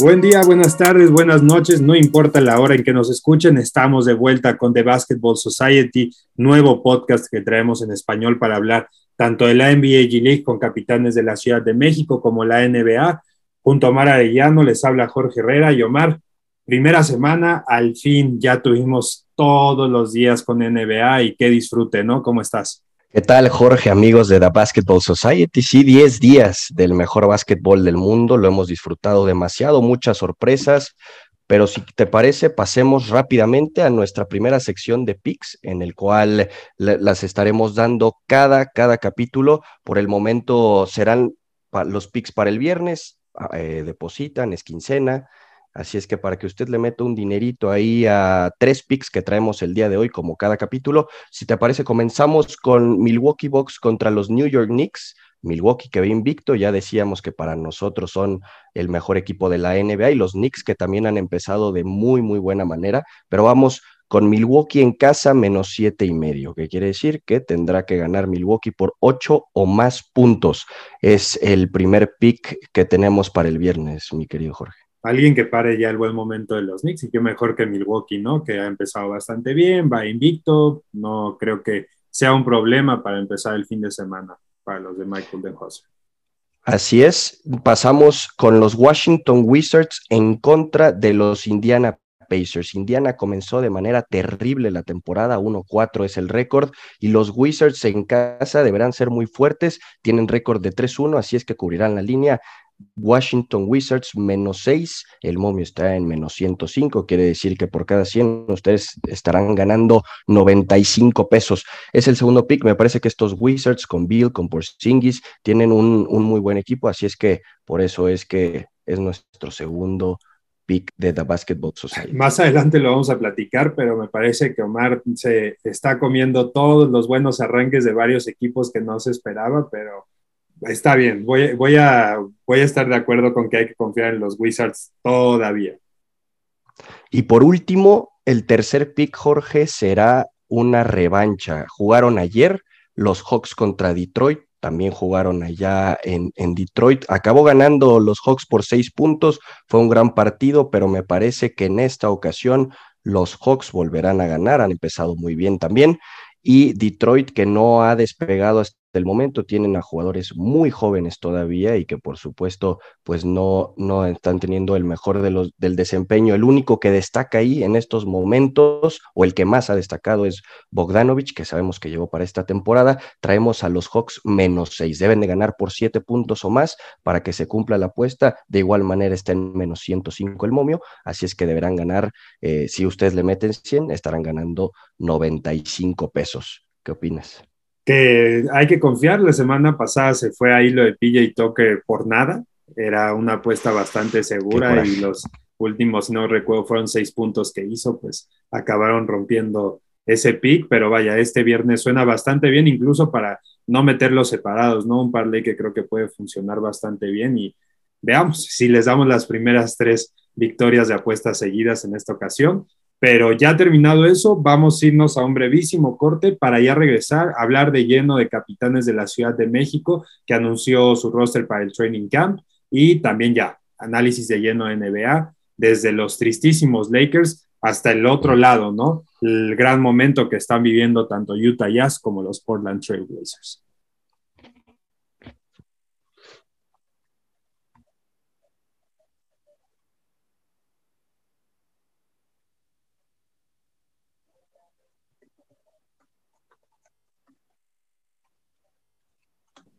Buen día, buenas tardes, buenas noches, no importa la hora en que nos escuchen, estamos de vuelta con The Basketball Society, nuevo podcast que traemos en español para hablar tanto de la NBA G League con capitanes de la Ciudad de México como la NBA. Junto a Omar Arellano les habla Jorge Herrera y Omar, primera semana, al fin ya tuvimos todos los días con NBA y qué disfrute, ¿no? ¿Cómo estás? ¿Qué tal, Jorge, amigos de The Basketball Society? Sí, 10 días del mejor básquetbol del mundo, lo hemos disfrutado demasiado, muchas sorpresas, pero si te parece, pasemos rápidamente a nuestra primera sección de picks, en el cual las estaremos dando cada, cada capítulo. Por el momento serán los picks para el viernes, eh, depositan, es quincena, Así es que para que usted le meta un dinerito ahí a tres picks que traemos el día de hoy, como cada capítulo, si te parece, comenzamos con Milwaukee Bucks contra los New York Knicks. Milwaukee que va invicto, ya decíamos que para nosotros son el mejor equipo de la NBA y los Knicks que también han empezado de muy, muy buena manera, pero vamos con Milwaukee en casa menos siete y medio, que quiere decir que tendrá que ganar Milwaukee por ocho o más puntos. Es el primer pick que tenemos para el viernes, mi querido Jorge alguien que pare ya el buen momento de los Knicks y que mejor que Milwaukee, ¿no? Que ha empezado bastante bien, va invicto, no creo que sea un problema para empezar el fin de semana para los de Michael Denhauser. Así es, pasamos con los Washington Wizards en contra de los Indiana Pacers. Indiana comenzó de manera terrible la temporada, 1-4 es el récord, y los Wizards en casa deberán ser muy fuertes, tienen récord de 3-1, así es que cubrirán la línea. Washington Wizards menos 6, el momio está en menos 105, quiere decir que por cada 100 ustedes estarán ganando 95 pesos. Es el segundo pick, me parece que estos Wizards con Bill, con Porzingis, tienen un, muy buen equipo, así es que por eso es que es nuestro segundo pick de The Basketball Society. Más adelante lo vamos a platicar, pero me parece que Omar se está comiendo todos los buenos arranques de varios equipos que no se esperaba, pero está bien, voy, a, voy a estar de acuerdo con que hay que confiar en los Wizards todavía. Y por último, el tercer pick, Jorge, será una revancha. Jugaron ayer los Hawks contra Detroit, también jugaron allá en, en, Detroit. Acabó ganando los Hawks por seis puntos, fue un gran partido, pero me parece que en esta ocasión los Hawks volverán a ganar, han empezado muy bien también. Y Detroit, que no ha despegado del momento tienen a jugadores muy jóvenes todavía y que por supuesto pues no, no están teniendo el mejor de los, del desempeño. El único que destaca ahí en estos momentos o el que más ha destacado es Bogdanovich, que sabemos que llegó para esta temporada. Traemos a los Hawks menos seis. Deben de ganar por siete puntos o más para que se cumpla la apuesta. De igual manera está en menos 105 el momio, así es que deberán ganar, eh, si ustedes le meten 100, estarán ganando 95 pesos. ¿Qué opinas? Que hay que confiar. La semana pasada se fue ahí lo de Pilla y Toque por nada. Era una apuesta bastante segura y los últimos, no recuerdo, fueron seis puntos que hizo, pues acabaron rompiendo ese pick, pero vaya, este viernes suena bastante bien, incluso para no meterlos separados, ¿no? Un parlay que creo que puede funcionar bastante bien y veamos si les damos las primeras tres victorias de apuestas seguidas en esta ocasión. Pero ya terminado eso, vamos a irnos a un brevísimo corte para ya regresar a hablar de lleno de capitanes de la Ciudad de México que anunció su roster para el training camp y también ya análisis de lleno de NBA desde los tristísimos Lakers hasta el otro lado, ¿no? El gran momento que están viviendo tanto Utah Jazz como los Portland Trail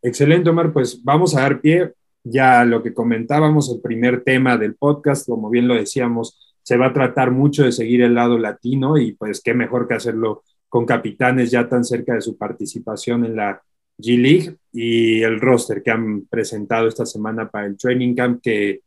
Excelente, Omar. Pues vamos a dar pie ya a lo que comentábamos, el primer tema del podcast, como bien lo decíamos, se va a tratar mucho de seguir el lado latino y pues qué mejor que hacerlo con capitanes ya tan cerca de su participación en la G League y el roster que han presentado esta semana para el training camp que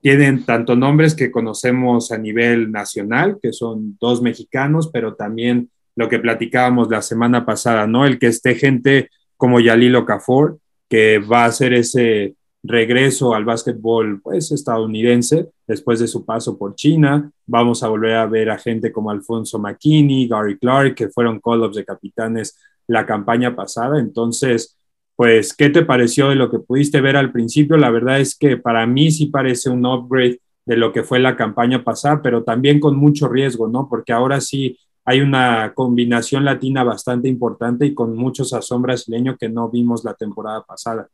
tienen tanto nombres que conocemos a nivel nacional, que son dos mexicanos, pero también lo que platicábamos la semana pasada, ¿no? El que esté gente como Yalil Okafor, que va a hacer ese regreso al básquetbol pues, estadounidense después de su paso por China. Vamos a volver a ver a gente como Alfonso McKinney, Gary Clark, que fueron call-ups de capitanes la campaña pasada. Entonces, pues, ¿qué te pareció de lo que pudiste ver al principio? La verdad es que para mí sí parece un upgrade de lo que fue la campaña pasada, pero también con mucho riesgo, ¿no? Porque ahora sí hay una combinación latina bastante importante y con muchos sazón brasileño que no vimos la temporada pasada.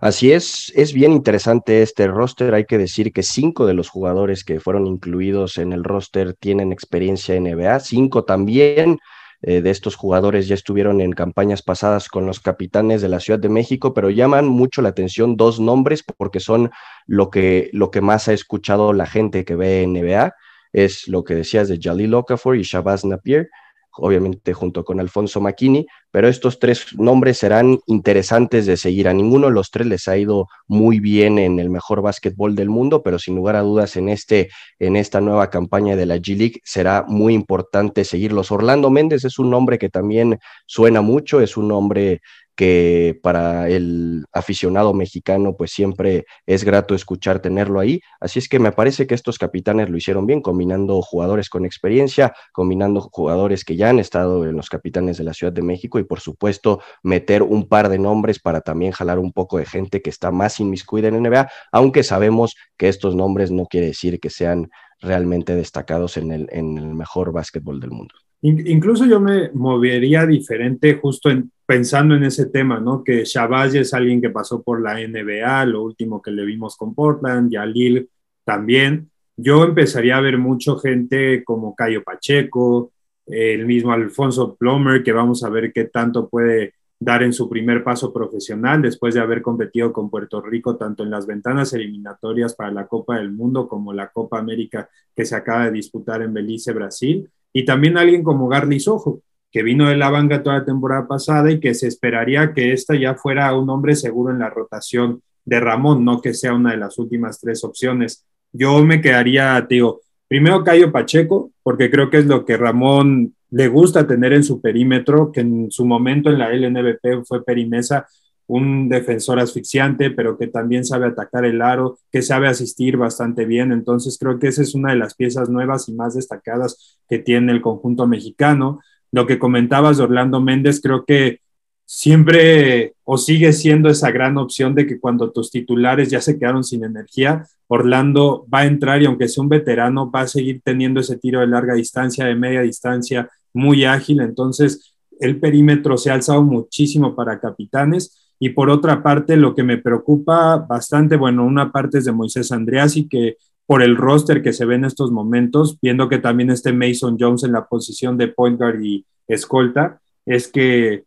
Así es, es bien interesante este roster. Hay que decir que cinco de los jugadores que fueron incluidos en el roster tienen experiencia en NBA, cinco también eh, de estos jugadores ya estuvieron en campañas pasadas con los capitanes de la Ciudad de México, pero llaman mucho la atención dos nombres porque son lo que, lo que más ha escuchado la gente que ve NBA. Es lo que decías de Jalil Okafor y Shabazz Napier obviamente junto con Alfonso Macchini, pero estos tres nombres serán interesantes de seguir. A ninguno de los tres les ha ido muy bien en el mejor básquetbol del mundo, pero sin lugar a dudas en, este, en esta nueva campaña de la G League será muy importante seguirlos. Orlando Méndez es un nombre que también suena mucho, es un nombre que para el aficionado mexicano pues siempre es grato escuchar tenerlo ahí. Así es que me parece que estos capitanes lo hicieron bien, combinando jugadores con experiencia, combinando jugadores que ya han estado en los capitanes de la Ciudad de México y por supuesto meter un par de nombres para también jalar un poco de gente que está más inmiscuida en NBA, aunque sabemos que estos nombres no quiere decir que sean realmente destacados en el, en el mejor básquetbol del mundo. Incluso yo me movería diferente justo en, pensando en ese tema, ¿no? Que Shabazz es alguien que pasó por la NBA, lo último que le vimos con Portland, Yalil también. Yo empezaría a ver mucho gente como Cayo Pacheco, el mismo Alfonso Plomer, que vamos a ver qué tanto puede dar en su primer paso profesional después de haber competido con Puerto Rico tanto en las ventanas eliminatorias para la Copa del Mundo como la Copa América que se acaba de disputar en Belice, Brasil y también alguien como Garly Sojo, que vino de la banca toda la temporada pasada y que se esperaría que esta ya fuera un hombre seguro en la rotación de Ramón, no que sea una de las últimas tres opciones. Yo me quedaría, digo, primero Cayo Pacheco, porque creo que es lo que Ramón le gusta tener en su perímetro, que en su momento en la LNBP fue Perimesa, un defensor asfixiante, pero que también sabe atacar el aro, que sabe asistir bastante bien. Entonces creo que esa es una de las piezas nuevas y más destacadas que tiene el conjunto mexicano. Lo que comentabas de Orlando Méndez, creo que siempre o sigue siendo esa gran opción de que cuando tus titulares ya se quedaron sin energía, Orlando va a entrar y aunque sea un veterano, va a seguir teniendo ese tiro de larga distancia, de media distancia, muy ágil. Entonces, el perímetro se ha alzado muchísimo para capitanes y por otra parte, lo que me preocupa bastante, bueno, una parte es de Moisés Andreas y que por el roster que se ve en estos momentos, viendo que también esté Mason Jones en la posición de point guard y escolta, es que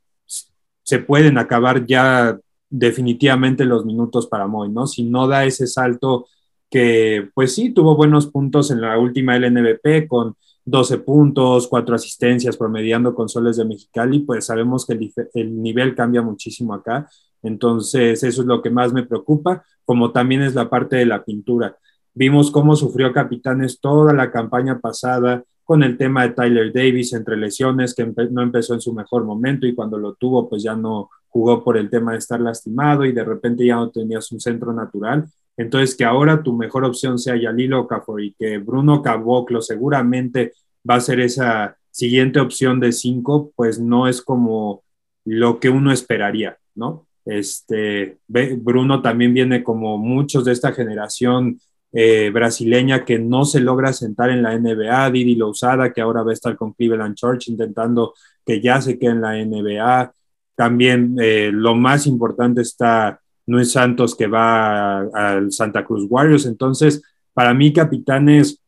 se pueden acabar ya definitivamente los minutos para Moy, ¿no? Si no da ese salto que, pues sí, tuvo buenos puntos en la última LNBP con 12 puntos, 4 asistencias, promediando con soles de Mexicali, pues sabemos que el, nivel cambia muchísimo acá. Entonces, eso es lo que más me preocupa, como también es la parte de la pintura. Vimos cómo sufrió Capitanes toda la campaña pasada con el tema de Tyler Davis entre lesiones, que no empezó en su mejor momento y cuando lo tuvo, pues ya no jugó por el tema de estar lastimado y de repente ya no tenías un centro natural. Entonces, que ahora tu mejor opción sea Yalilo Okafor y que Bruno Caboclo seguramente va a ser esa siguiente opción de cinco, pues no es como lo que uno esperaría, ¿no? Este, Bruno también viene como muchos de esta generación eh, brasileña que no se logra sentar en la NBA, Didi Lousada, que ahora va a estar con Cleveland Church intentando que ya se quede en la NBA. También eh, lo más importante está no es Santos que va al Santa Cruz Warriors. Entonces, para mí, Capitanes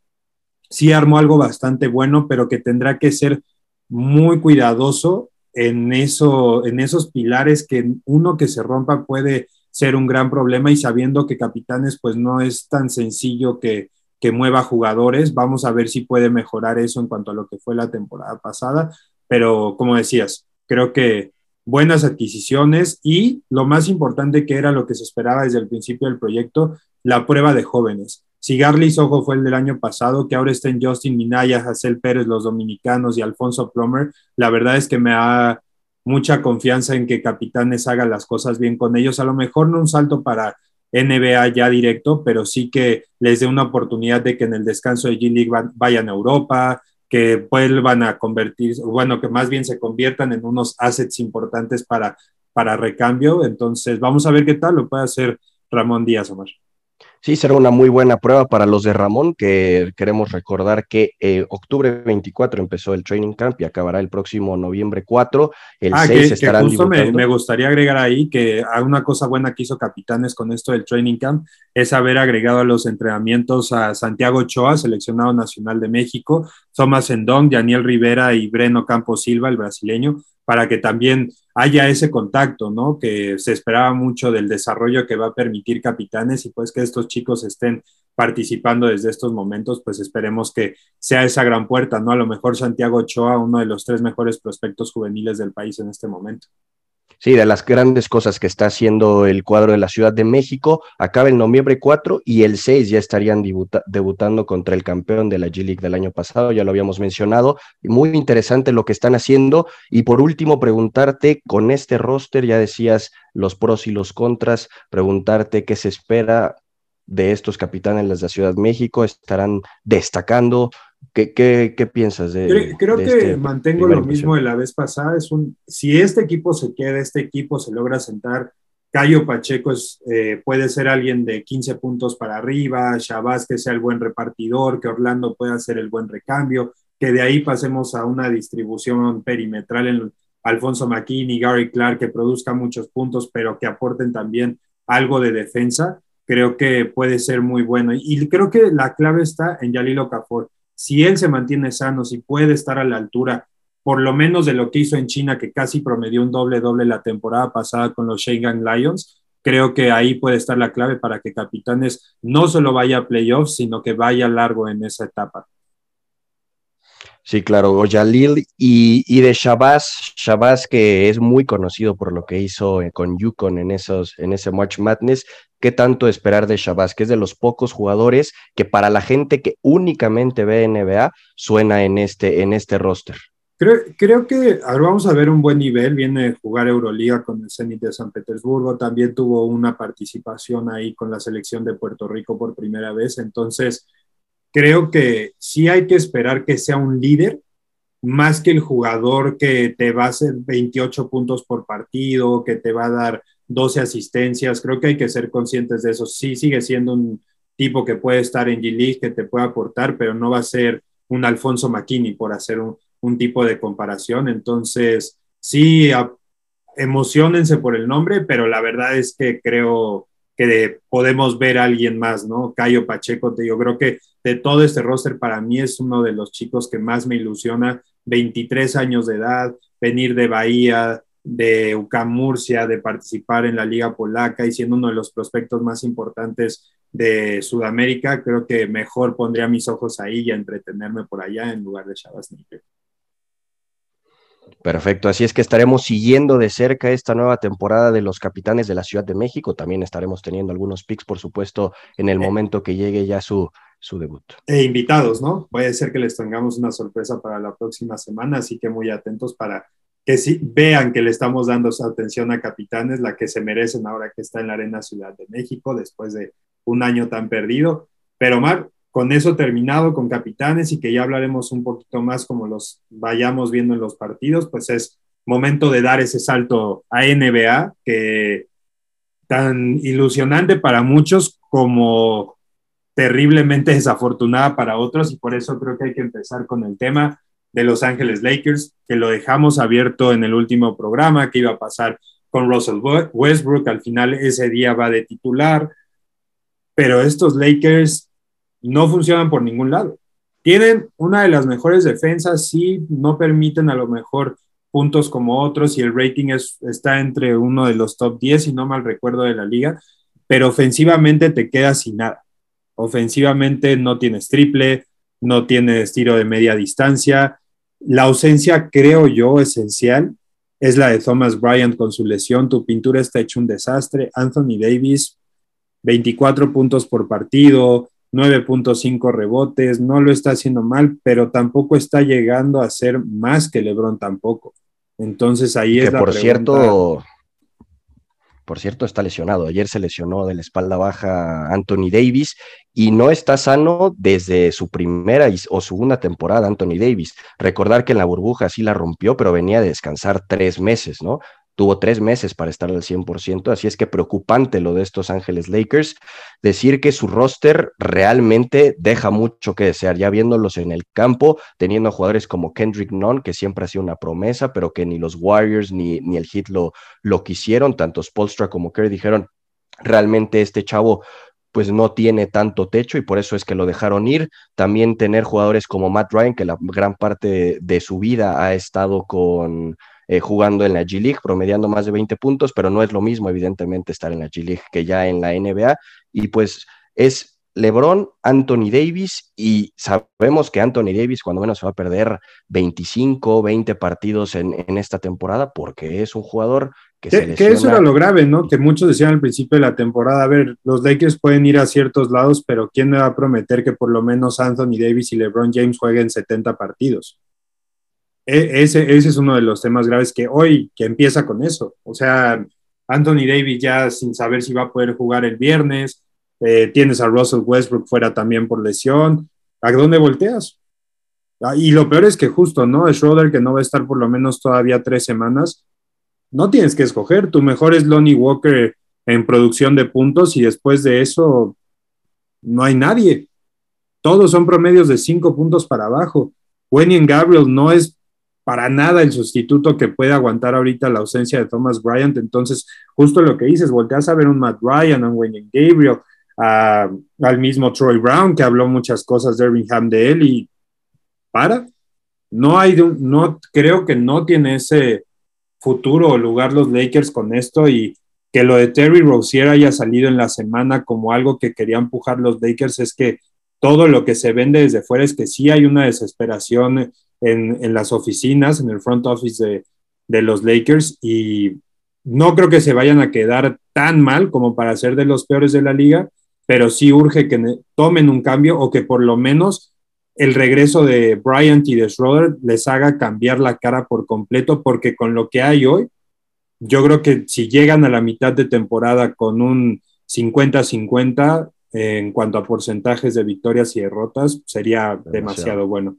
sí armó algo bastante bueno, pero que tendrá que ser muy cuidadoso en, eso, en esos pilares que uno que se rompa puede ser un gran problema y sabiendo que Capitanes pues no es tan sencillo que, que mueva jugadores, vamos a ver si puede mejorar eso en cuanto a lo que fue la temporada pasada, pero como decías, creo que buenas adquisiciones y lo más importante que era lo que se esperaba desde el principio del proyecto, la prueba de jóvenes. Si Garly Sojo fue el del año pasado, que ahora está en Justin Minaya, Hazel Pérez, los dominicanos y Alfonso Plomer, la verdad es que me da mucha confianza en que Capitanes haga las cosas bien con ellos. A lo mejor no un salto para NBA ya directo, pero sí que les dé una oportunidad de que en el descanso de G-League vayan a Europa, que vuelvan a convertir, bueno, que más bien se conviertan en unos assets importantes para, para recambio. Entonces, vamos a ver qué tal lo puede hacer Ramón Díaz, Omar. Sí, será una muy buena prueba para los de Ramón, que queremos recordar que eh, octubre 24 empezó el training camp y acabará el próximo noviembre 4. El ah, 6 que, estarán justo me, me, gustaría agregar ahí que una cosa buena que hizo Capitanes con esto del training camp es haber agregado a los entrenamientos a Santiago Ochoa, seleccionado nacional de México, Thomas Endong, Daniel Rivera y Breno Campos Silva, el brasileño, para que también haya ese contacto, ¿no? Que se esperaba mucho del desarrollo que va a permitir Capitanes y pues que estos chicos estén participando desde estos momentos, pues esperemos que sea esa gran puerta, ¿no? A lo mejor Santiago Ochoa, uno de los tres mejores prospectos juveniles del país en este momento. Sí, de las grandes cosas que está haciendo el cuadro de la Ciudad de México, acaba el noviembre 4 y el 6 ya estarían debutando contra el campeón de la G-League del año pasado, ya lo habíamos mencionado. Muy interesante lo que están haciendo. Y por último, preguntarte, con este roster, ya decías los pros y los contras, preguntarte qué se espera de estos capitanes de la Ciudad de México, estarán destacando, ¿Qué, qué, piensas de Creo, que este mantengo lo mismo de la vez pasada. Es un, si este equipo se queda, este equipo se logra sentar, Cayo Pacheco es, eh, puede ser alguien de 15 puntos para arriba, Shabazz que sea el buen repartidor, que Orlando pueda hacer el buen recambio, que de ahí pasemos a una distribución perimetral en Alfonso McKinney, Gary Clark, que produzca muchos puntos, pero que aporten también algo de defensa. Creo que puede ser muy bueno. Y creo que la clave está en Yalilo Okafor si él se mantiene sano, si puede estar a la altura, por lo menos de lo que hizo en China, que casi promedió un doble-doble la temporada pasada con los Shanghai Lions, creo que ahí puede estar la clave para que Capitanes no solo vaya a playoffs, sino que vaya largo en esa etapa. Sí, claro, Oyalil y, y de Shabazz, Shabazz que es muy conocido por lo que hizo eh, con Yukon en, esos, en ese March Madness, ¿qué tanto esperar de Shabazz? Que es de los pocos jugadores que para la gente que únicamente ve NBA suena en este, en este roster. Creo, creo que ahora vamos a ver un buen nivel, viene a jugar Euroliga con el Zenit de San Petersburgo, también tuvo una participación ahí con la selección de Puerto Rico por primera vez, entonces creo que sí hay que esperar que sea un líder, más que el jugador que te va a hacer 28 puntos por partido, que te va a dar 12 asistencias. Creo que hay que ser conscientes de eso. Sí, sigue siendo un tipo que puede estar en G-League, que te puede aportar, pero no va a ser un Alfonso McKinney por hacer un, un tipo de comparación. Entonces, sí, emocionense por el nombre, pero la verdad es que creo que podemos ver a alguien más, ¿no? Cayo Pacheco, te digo, creo que de todo este roster para mí es uno de los chicos que más me ilusiona, 23 años de edad, venir de Bahía, de UCAM Murcia, de participar en la Liga Polaca y siendo uno de los prospectos más importantes de Sudamérica, creo que mejor pondría mis ojos ahí y a entretenerme por allá en lugar de Shabazz Perfecto, así es que estaremos siguiendo de cerca esta nueva temporada de los Capitanes de la Ciudad de México. También estaremos teniendo algunos picks, por supuesto, en el eh. momento que llegue ya su, su debut. E invitados, ¿no? Puede ser que les tengamos una sorpresa para la próxima semana, así que muy atentos para que sí, vean que le estamos dando su atención a Capitanes, la que se merecen ahora que está en la Arena Ciudad de México, después de un año tan perdido. Pero Mar, con eso terminado, con capitanes y que ya hablaremos un poquito más como los vayamos viendo en los partidos, pues es momento de dar ese salto a NBA que tan ilusionante para muchos como terriblemente desafortunada para otros y por eso creo que hay que empezar con el tema de Los Ángeles Lakers, que lo dejamos abierto en el último programa, que iba a pasar con Russell Westbrook, al final ese día va de titular, pero estos Lakers no funcionan por ningún lado. Tienen una de las mejores defensas, sí, no permiten a lo mejor puntos como otros y el rating es, está entre uno de los top 10, si no mal recuerdo, de la liga, pero ofensivamente te quedas sin nada. Ofensivamente no tienes triple, no tienes tiro de media distancia. La ausencia, creo yo, esencial es la de Thomas Bryant con su lesión. Tu pintura está hecho un desastre. Anthony Davis, 24 puntos por partido, 9.5 rebotes, no lo está haciendo mal, pero tampoco está llegando a ser más que LeBron tampoco. Entonces ahí es la por cierto, por cierto, está lesionado. Ayer se lesionó de la espalda baja Anthony Davis y no está sano desde su primera o segunda temporada, Anthony Davis. Recordar que en la burbuja sí la rompió, pero venía a descansar tres meses, ¿no? Tuvo tres meses para estar al 100%, así es que preocupante lo de estos Ángeles Lakers, decir que su roster realmente deja mucho que desear, ya viéndolos en el campo, teniendo jugadores como Kendrick Nunn, que siempre ha sido una promesa, pero que ni los Warriors ni, ni el Heat lo, lo quisieron, tanto Spolstra como Kerr dijeron, realmente este chavo pues no tiene tanto techo y por eso es que lo dejaron ir. También tener jugadores como Matt Ryan, que la gran parte de su vida ha estado con eh, jugando en la G League, promediando más de 20 puntos, pero no es lo mismo, evidentemente, estar en la G League que ya en la NBA. Y pues es LeBron, Anthony Davis, y sabemos que Anthony Davis, cuando menos, se va a perder 25, 20 partidos en, esta temporada, porque es un jugador que, se Que eso era lo grave, ¿no? Que muchos decían al principio de la temporada, a ver, los Lakers pueden ir a ciertos lados, pero ¿quién me va a prometer que por lo menos Anthony Davis y LeBron James jueguen 70 partidos? E, ese, ese es uno de los temas graves que hoy, que empieza con eso. O sea, Anthony Davis ya sin saber si va a poder jugar el viernes, eh, tienes a Russell Westbrook fuera también por lesión. ¿A dónde volteas? Ah, y lo peor es que justo, ¿no? Schroeder, que no va a estar por lo menos todavía tres semanas, no tienes que escoger. Tu mejor es Lonnie Walker en producción de puntos y después de eso no hay nadie. Todos son promedios de cinco puntos para abajo. Wendy Gabriel no es para nada el sustituto que puede aguantar ahorita la ausencia de Thomas Bryant. Entonces, justo lo que dices, volteas a ver un Matt Ryan, a Wayne Gabriel, al mismo Troy Brown, que habló muchas cosas de Birmingham de él y para. No hay, no, creo que no tiene ese futuro o lugar los Lakers con esto y que lo de Terry Rozier haya salido en la semana como algo que quería empujar los Lakers es que todo lo que se vende desde fuera es que sí hay una desesperación en, las oficinas, en el front office de, los Lakers y no creo que se vayan a quedar tan mal como para ser de los peores de la liga, pero sí urge que tomen un cambio o que por lo menos el regreso de Bryant y de Schroeder les haga cambiar la cara por completo, porque con lo que hay hoy, yo creo que si llegan a la mitad de temporada con un 50-50 en cuanto a porcentajes de victorias y derrotas, sería demasiado bueno.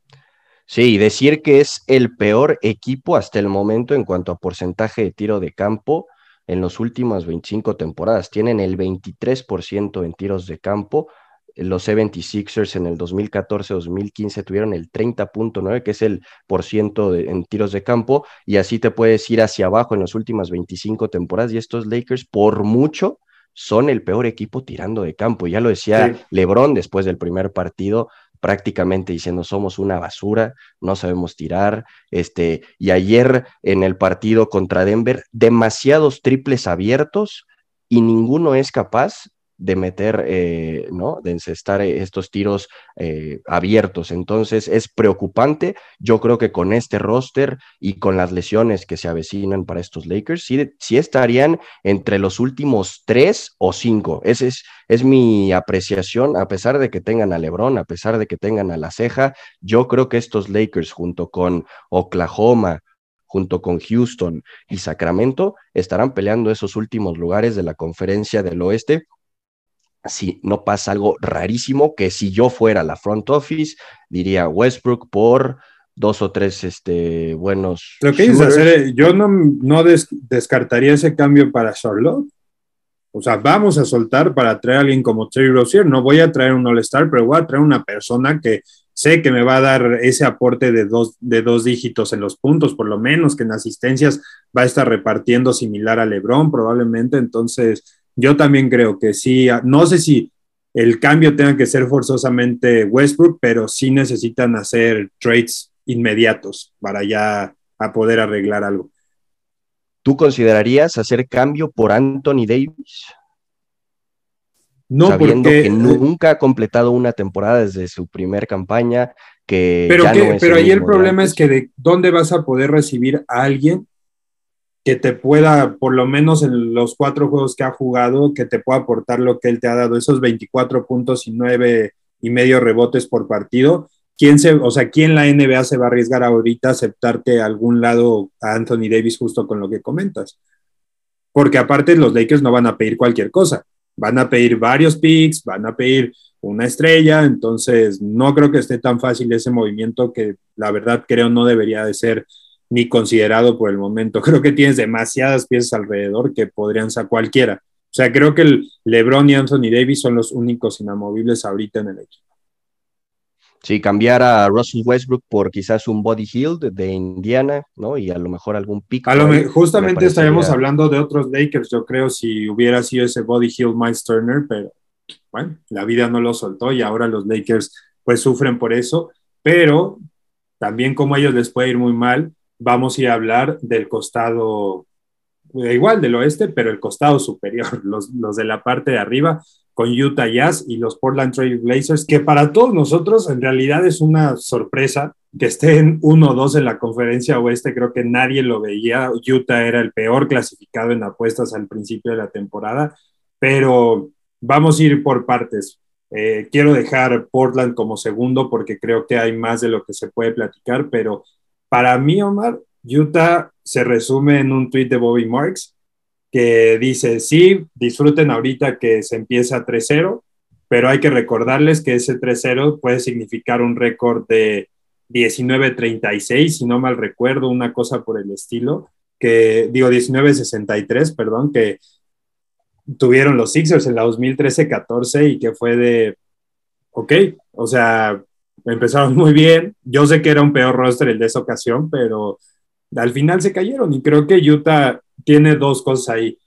Sí, decir que es el peor equipo hasta el momento en cuanto a porcentaje de tiro de campo en las últimas 25 temporadas. Tienen el 23% en tiros de campo. Los 76ers en el 2014-2015 tuvieron el 30.9, que es el por ciento en tiros de campo, y así te puedes ir hacia abajo en las últimas 25 temporadas. Y estos Lakers, por mucho, son el peor equipo tirando de campo. Ya lo decía LeBron después del primer partido, prácticamente diciendo somos una basura, no sabemos tirar, este, y ayer en el partido contra Denver, demasiados triples abiertos y ninguno es capaz de meter, eh, ¿no? De encestar estos tiros eh, abiertos. Entonces es preocupante. Yo creo que con este roster y con las lesiones que se avecinan para estos Lakers, sí, sí estarían entre los últimos tres o cinco. Esa es, es mi apreciación, a pesar de que tengan a LeBron, a pesar de que tengan a la ceja, yo creo que estos Lakers junto con Oklahoma, junto con Houston y Sacramento, estarán peleando esos últimos lugares de la conferencia del oeste si no pasa algo rarísimo, que si yo fuera la front office, diría Westbrook por dos o tres este, buenos. Lo que dices hacer, yo no, no descartaría ese cambio para Charlotte. O sea, vamos a soltar para traer a alguien como Terry Rozier. No voy a traer un All-Star, pero voy a traer una persona que sé que me va a dar ese aporte de dos, de dos dígitos en los puntos, por lo menos, que en asistencias va a estar repartiendo similar a LeBron, probablemente. Entonces, yo también creo que sí, no sé si el cambio tenga que ser forzosamente Westbrook, pero sí necesitan hacer trades inmediatos para ya a poder arreglar algo. ¿Tú considerarías hacer cambio por Anthony Davis? No, sabiendo porque, que eh, nunca ha completado una temporada desde su primer campaña, que pero, pero ahí el problema es que de dónde vas a poder recibir a alguien que te pueda, por lo menos en los cuatro juegos que ha jugado, que te pueda aportar lo que él te ha dado, esos 24 puntos y nueve y medio rebotes por partido. ¿Quién se, o sea, quién la NBA se va a arriesgar ahorita a aceptarte a algún lado a Anthony Davis justo con lo que comentas? Porque aparte los Lakers no van a pedir cualquier cosa, van a pedir varios picks, van a pedir una estrella, entonces no creo que esté tan fácil ese movimiento que la verdad creo no debería de ser ni considerado por el momento. Creo que tienes demasiadas piezas alrededor que podrían ser cualquiera. O sea, creo que el LeBron y Anthony Davis son los únicos inamovibles ahorita en el equipo. Sí, cambiar a Russell Westbrook por quizás un Body Hill de, Indiana, ¿no? Y a lo mejor algún. A lo justamente estaríamos hablando de otros Lakers, yo creo, si hubiera sido ese Body Hill Miles Turner, pero bueno, la vida no lo soltó y ahora los Lakers pues sufren por eso, pero también como a ellos les puede ir muy mal, vamos a ir a hablar del costado, eh, igual del oeste, pero el costado superior, los, los de la parte de arriba, con Utah Jazz y los Portland Trail Blazers, que para todos nosotros en realidad es una sorpresa que estén 1-2 en la conferencia oeste, creo que nadie lo veía, Utah era el peor clasificado en apuestas al principio de la temporada, pero vamos a ir por partes. Eh, quiero dejar Portland como segundo porque creo que hay más de lo que se puede platicar, pero para mí, Omar, Utah se resume en un tweet de Bobby Marks que dice, sí, disfruten ahorita que se empieza 3-0, pero hay que recordarles que ese 3-0 puede significar un récord de 19-36, si no mal recuerdo, una cosa por el estilo, que digo 19-63, perdón, que tuvieron los Sixers en la 2013-14 y que fue de, ok, o sea, empezaron muy bien, yo sé que era un peor roster el de esa ocasión, pero al final se cayeron y creo que Utah tiene dos cosas ahí,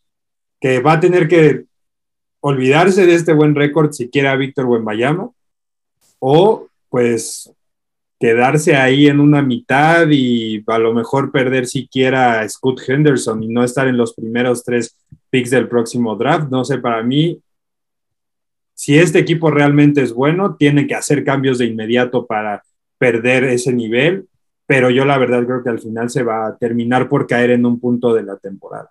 que va a tener que olvidarse de este buen récord si quiere a Víctor Wembayama, o pues quedarse ahí en una mitad y a lo mejor perder siquiera a Scott Henderson y no estar en los primeros tres picks del próximo draft. No sé, para mí, si este equipo realmente es bueno, tiene que hacer cambios de inmediato para perder ese nivel pero yo la verdad creo que al final se va a terminar por caer en un punto de la temporada.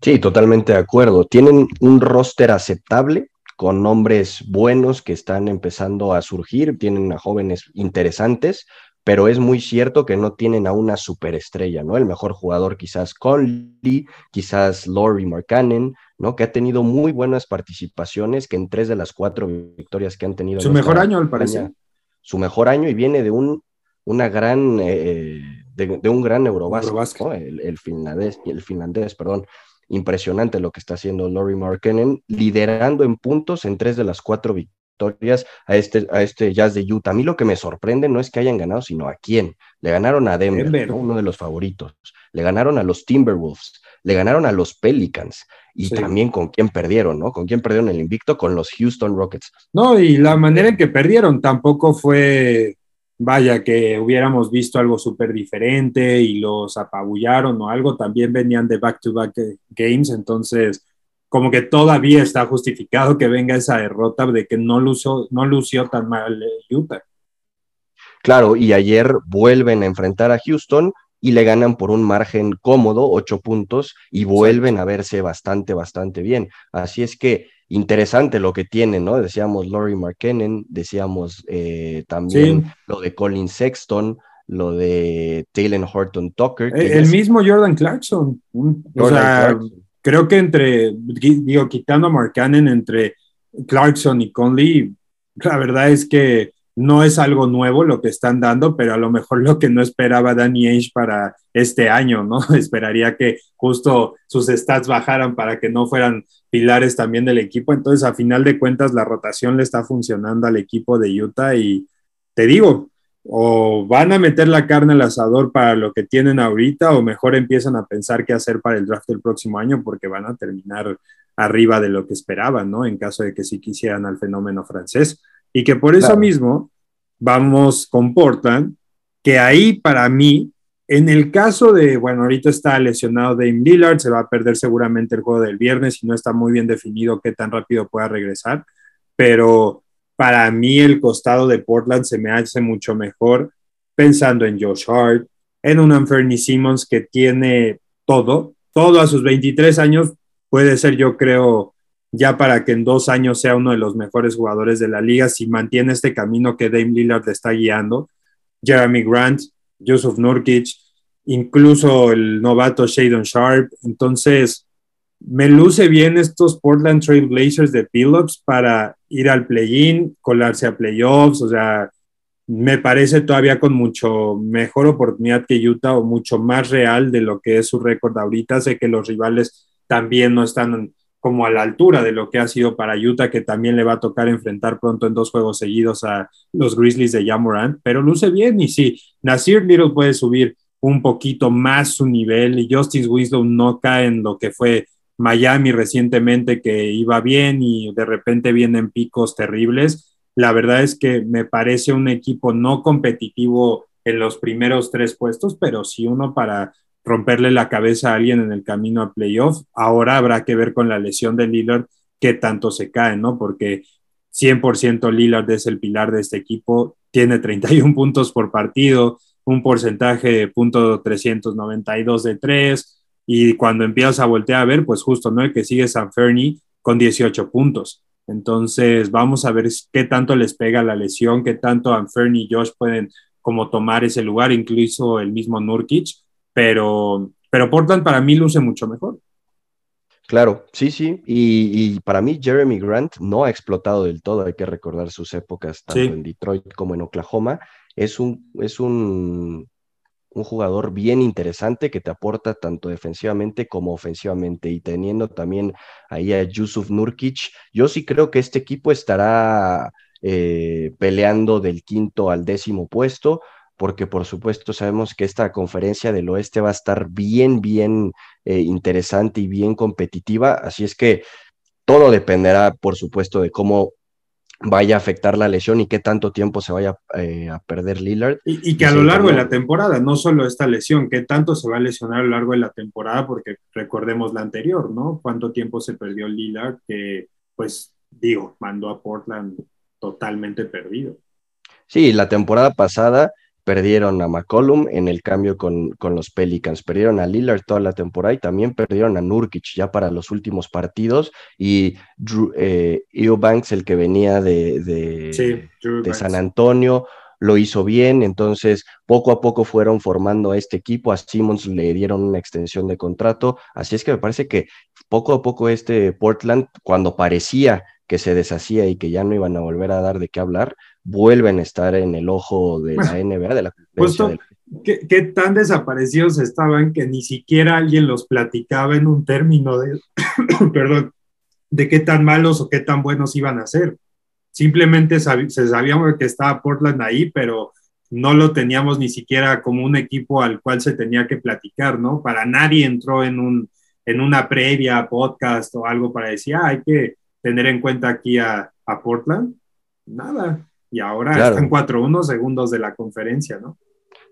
Sí, totalmente de acuerdo. Tienen un roster aceptable con nombres buenos que están empezando a surgir, tienen a jóvenes interesantes, pero es muy cierto que no tienen a una superestrella, ¿no? El mejor jugador quizás Conley, quizás Laurie Markkanen, ¿no? Que ha tenido muy buenas participaciones, que en tres de las cuatro victorias que han tenido. Su mejor año, al parecer. Su mejor año y viene de un una gran, eh, de, un gran Eurobasket, el, finlandés, el finlandés, perdón. Impresionante lo que está haciendo Laurie Markkinen, liderando en puntos en tres de las cuatro victorias a este, a este Jazz de Utah. A mí lo que me sorprende no es que hayan ganado, sino a quién. Le ganaron a Denver, uno de los favoritos. Le ganaron a los Timberwolves, le ganaron a los Pelicans y también con quién perdieron, ¿no? Con quién perdieron el invicto, con los Houston Rockets. No, y la manera en que perdieron tampoco fue vaya, que hubiéramos visto algo súper diferente y los apabullaron o algo, también venían de back-to-back games, entonces como que todavía está justificado que venga esa derrota de que no lució, no lució tan mal eh, Utah. Claro, y ayer vuelven a enfrentar a Houston y le ganan por un margen cómodo, ocho puntos, y vuelven a verse bastante, bastante bien. Así es que interesante lo que tiene, ¿no? Decíamos Laurie Markkinen, decíamos eh, también lo de Colin Sexton, lo de Taylor Horton Tucker. El, mismo Jordan Clarkson. o sea, creo que entre, digo, quitando a Markkanen, entre Clarkson y Conley, la verdad es que no es algo nuevo lo que están dando, pero a lo mejor lo que no esperaba Danny Ainge para este año, ¿no? Esperaría que justo sus stats bajaran para que no fueran pilares también del equipo. Entonces, a final de cuentas, la rotación le está funcionando al equipo de Utah y te digo, o van a meter la carne al asador para lo que tienen ahorita o mejor empiezan a pensar qué hacer para el draft del próximo año porque van a terminar arriba de lo que esperaban, ¿no? En caso de que sí quisieran al fenómeno francés. Y que por eso mismo vamos con Portland, que ahí para mí, en el caso de, bueno, ahorita está lesionado Dame Lillard, se va a perder seguramente el juego del viernes y no está muy bien definido qué tan rápido pueda regresar, pero para mí el costado de Portland se me hace mucho mejor pensando en Josh Hart, en un Anthony Simmons que tiene todo, todo a sus 23 años puede ser yo creo ya para que en dos años sea uno de los mejores jugadores de la liga, si mantiene este camino que Dame Lillard está guiando. Jeremy Grant, Joseph Nurkic, incluso el novato Shadon Sharp. Entonces, me luce bien estos Portland Trail Blazers de Phillips para ir al play-in, colarse a playoffs, o sea, me parece todavía con mucho mejor oportunidad que Utah o mucho más real de lo que es su récord ahorita. Sé que los rivales también no están como a la altura de lo que ha sido para Utah, que también le va a tocar enfrentar pronto en dos juegos seguidos a los Grizzlies de Jamoran, pero luce bien y sí, Nasir Little puede subir un poquito más su nivel y Justice Winslow no cae en lo que fue Miami recientemente que iba bien y de repente vienen picos terribles. La verdad es que me parece un equipo no competitivo en los primeros tres puestos, pero sí uno para romperle la cabeza a alguien en el camino a playoff. Ahora habrá que ver con la lesión de Lillard qué tanto se cae, ¿no? Porque 100% Lillard es el pilar de este equipo, tiene 31 puntos por partido, un porcentaje de punto 392 de 3, y cuando empiezas a voltear a ver, pues justo, ¿no? El que sigue San Fernie con 18 puntos. Entonces, vamos a ver qué tanto les pega la lesión, qué tanto Anferni y Josh pueden como tomar ese lugar, incluso el mismo Nurkic, pero, pero Portland para mí luce mucho mejor. Claro, sí, sí. Y, para mí Jeremy Grant no ha explotado del todo. Hay que recordar sus épocas tanto en Detroit como en Oklahoma. Es un, es un, un, jugador bien interesante que te aporta tanto defensivamente como ofensivamente. Y teniendo también ahí a Yusuf Nurkic, yo sí creo que este equipo estará eh, peleando del quinto al décimo puesto porque por supuesto sabemos que esta conferencia del oeste va a estar bien, bien eh, interesante y bien competitiva, así es que todo dependerá, por supuesto, de cómo vaya a afectar la lesión y qué tanto tiempo se vaya eh, a perder Lillard. Y, que a lo largo de la temporada, no solo esta lesión, qué tanto se va a lesionar a lo largo de la temporada, porque recordemos la anterior, ¿no? Cuánto tiempo se perdió Lillard, que pues digo, mandó a Portland totalmente perdido. Sí, la temporada pasada perdieron a McCollum en el cambio con, los Pelicans, perdieron a Lillard toda la temporada y también perdieron a Nurkic ya para los últimos partidos. Y Drew, eh, Eubanks, el que venía de, de, San Antonio, lo hizo bien, entonces poco a poco fueron formando a este equipo, a Simmons le dieron una extensión de contrato, así es que me parece que poco a poco este Portland, cuando parecía que se deshacía y que ya no iban a volver a dar de qué hablar, vuelven a estar en el ojo de la NBA, de la justo, ¿qué, tan desaparecidos estaban que ni siquiera alguien los platicaba en un término de, perdón, de qué tan malos o qué tan buenos iban a ser? Simplemente se sabíamos que estaba Portland ahí, pero no lo teníamos ni siquiera como un equipo al cual se tenía que platicar, ¿no? Para nadie entró en, un, en una previa podcast o algo para decir, ah, hay que tener en cuenta aquí a, a Portland. Nada, y ahora están 4-1 segundos de la conferencia, ¿no?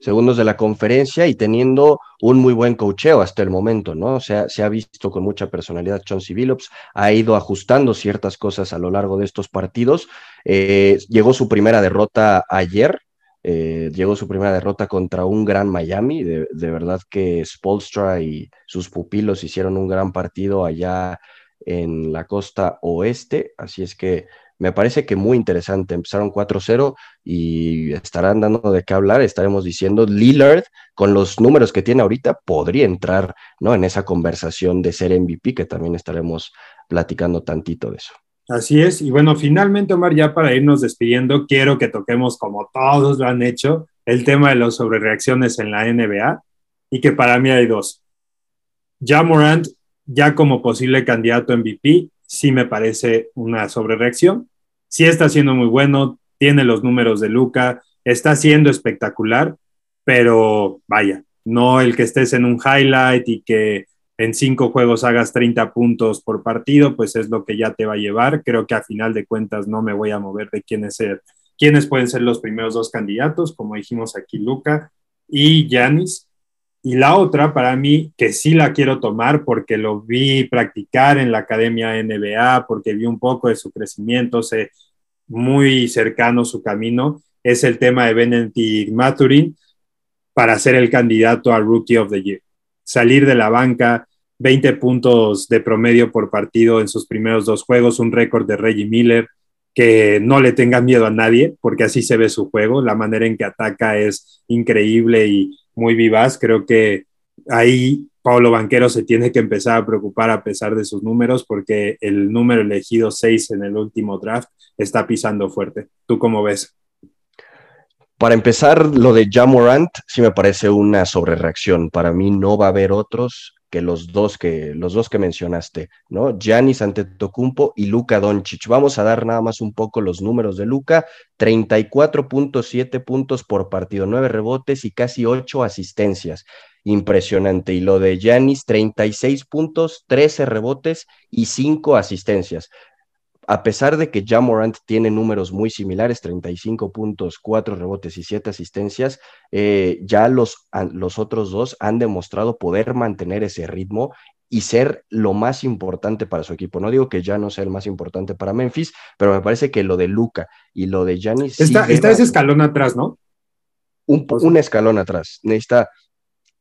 Segundos de la conferencia y teniendo un muy buen cocheo hasta el momento, ¿no? O sea, se ha visto con mucha personalidad Chauncey Billups, ha ido ajustando ciertas cosas a lo largo de estos partidos. Eh, llegó su primera derrota ayer, eh, llegó su primera derrota contra un gran Miami. De, de, verdad que Spolstra y sus pupilos hicieron un gran partido allá en la costa oeste. Así es que me parece que muy interesante. Empezaron 4-0 y estarán dando de qué hablar. Estaremos diciendo Lillard, con los números que tiene ahorita, podría entrar ¿no? en esa conversación de ser MVP, que también estaremos platicando tantito de eso. Así es. Y bueno, finalmente, Omar, ya para irnos despidiendo, quiero que toquemos, como todos lo han hecho, el tema de las sobrereacciones en la NBA y que para mí hay dos. Ya Morant, ya como posible candidato MVP, sí me parece una sobrereacción. Sí está siendo muy bueno, tiene los números de Luca, está siendo espectacular, pero vaya, no el que estés en un highlight y que en cinco juegos hagas 30 puntos por partido, pues es lo que ya te va a llevar. Creo que a final de cuentas no me voy a mover de quiénes, ser, quiénes pueden ser los primeros dos candidatos, como dijimos aquí, Luca y Yanis. Y la otra, para mí, que sí la quiero tomar porque lo vi practicar en la Academia NBA, porque vi un poco de su crecimiento, sé muy cercano su camino, es el tema de Benedict Maturin para ser el candidato a Rookie of the Year. Salir de la banca, 20 puntos de promedio por partido en sus primeros dos juegos, un récord de Reggie Miller, que no le tenga miedo a nadie, porque así se ve su juego, la manera en que ataca es increíble y muy vivaz. Creo que ahí Pablo Banquero se tiene que empezar a preocupar a pesar de sus números porque el número elegido 6 en el último draft está pisando fuerte. ¿Tú cómo ves? Para empezar, lo de Jamorant sí me parece una sobrereacción. Para mí no va a haber otros que los dos que, los dos que mencionaste, ¿no? Giannis Antetokounmpo y Luka Doncic. Vamos a dar nada más un poco los números de Luka, 34.7 puntos por partido, 9 rebotes y casi 8 asistencias. Impresionante. Y lo de Giannis, 36 puntos, 13 rebotes y 5 asistencias a pesar de que Jamorant tiene números muy similares, 35 puntos, 4 rebotes y 7 asistencias, eh, ya los, los otros dos han demostrado poder mantener ese ritmo y ser lo más importante para su equipo. No digo que ya no sea el más importante para Memphis, pero me parece que lo de Luca y lo de Giannis... Está, está ese escalón atrás, ¿no? Un, un escalón atrás. Necesita,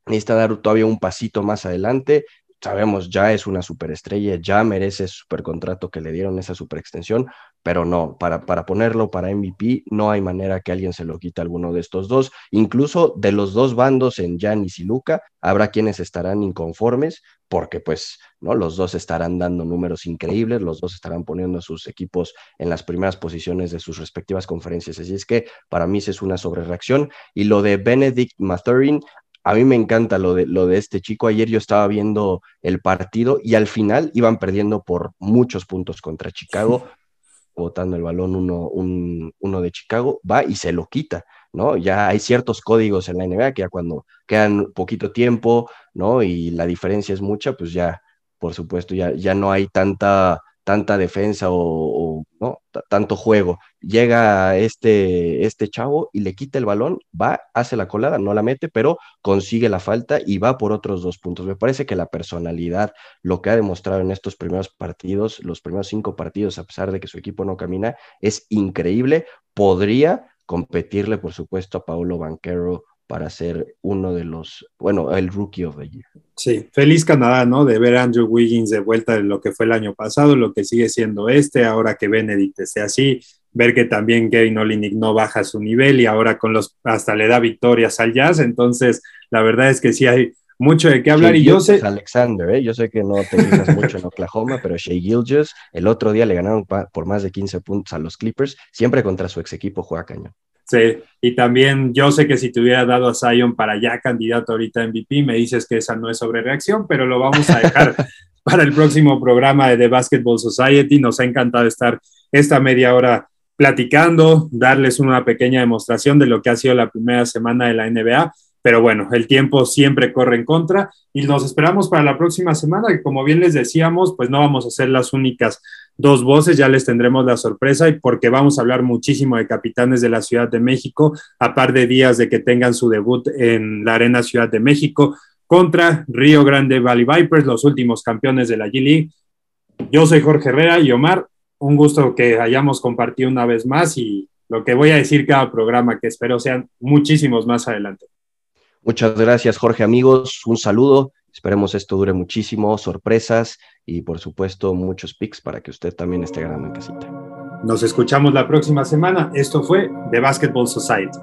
necesita dar todavía un pasito más adelante sabemos, ya es una superestrella, ya merece ese supercontrato que le dieron esa superextensión, pero no, para, para ponerlo para MVP no hay manera que alguien se lo quite a alguno de estos dos. Incluso de los dos bandos en Giannis y Luca, habrá quienes estarán inconformes porque pues, ¿no? Los dos estarán dando números increíbles, los dos estarán poniendo a sus equipos en las primeras posiciones de sus respectivas conferencias. Así es que para mí es una sobrereacción. Y lo de Benedict Mathurin, a mí me encanta lo de, lo de este chico. Ayer yo estaba viendo el partido y al final iban perdiendo por muchos puntos contra Chicago, botando el balón uno, uno de Chicago, va y se lo quita, ¿no? Ya hay ciertos códigos en la NBA que ya cuando quedan poquito tiempo, ¿no? Y la diferencia es mucha, pues ya, por supuesto, ya, ya no hay tanta tanta defensa o, ¿no? tanto juego. Llega este, este chavo y le quita el balón, va, hace la colada, no la mete, pero consigue la falta y va por otros dos puntos. Me parece que la personalidad, lo que ha demostrado en estos primeros partidos, los primeros cinco partidos, a pesar de que su equipo no camina, es increíble. Podría competirle, por supuesto, a Paulo Banquero para ser uno de los, bueno, el rookie of the year. Sí, feliz Canadá, ¿no? De ver a Andrew Wiggins de vuelta de lo que fue el año pasado, lo que sigue siendo este, ahora que Benedict esté así, ver que también Kevin Olinick no baja su nivel y ahora con los, hasta le da victorias al Jazz, entonces la verdad es que sí hay mucho de qué hablar y yo sé... Alexander, ¿eh? yo sé que no te fijas mucho en Oklahoma, pero Shea Gilgis el otro día le ganaron por más de 15 puntos a los Clippers, siempre contra su ex equipo juega cañón. Sí, y también yo sé que si te hubiera dado a Zion para ya candidato ahorita a MVP, me dices que esa no es sobre reacción, pero lo vamos a dejar para el próximo programa de The Basketball Society. Nos ha encantado estar esta media hora platicando, darles una pequeña demostración de lo que ha sido la primera semana de la NBA. Pero bueno, el tiempo siempre corre en contra y nos esperamos para la próxima semana, que como bien les decíamos, pues no vamos a ser las únicas dos voces, ya les tendremos la sorpresa y porque vamos a hablar muchísimo de capitanes de la Ciudad de México, a par de días de que tengan su debut en la Arena Ciudad de México contra Río Grande Valley Vipers, los últimos campeones de la G-League. Yo soy Jorge Herrera y Omar, un gusto que hayamos compartido una vez más y lo que voy a decir cada programa, que espero sean muchísimos más adelante. Muchas gracias, Jorge, amigos. Un saludo Esperemos esto dure muchísimo, sorpresas y por supuesto muchos picks para que usted también esté ganando en casita. Nos escuchamos la próxima semana. Esto fue The Basketball Society.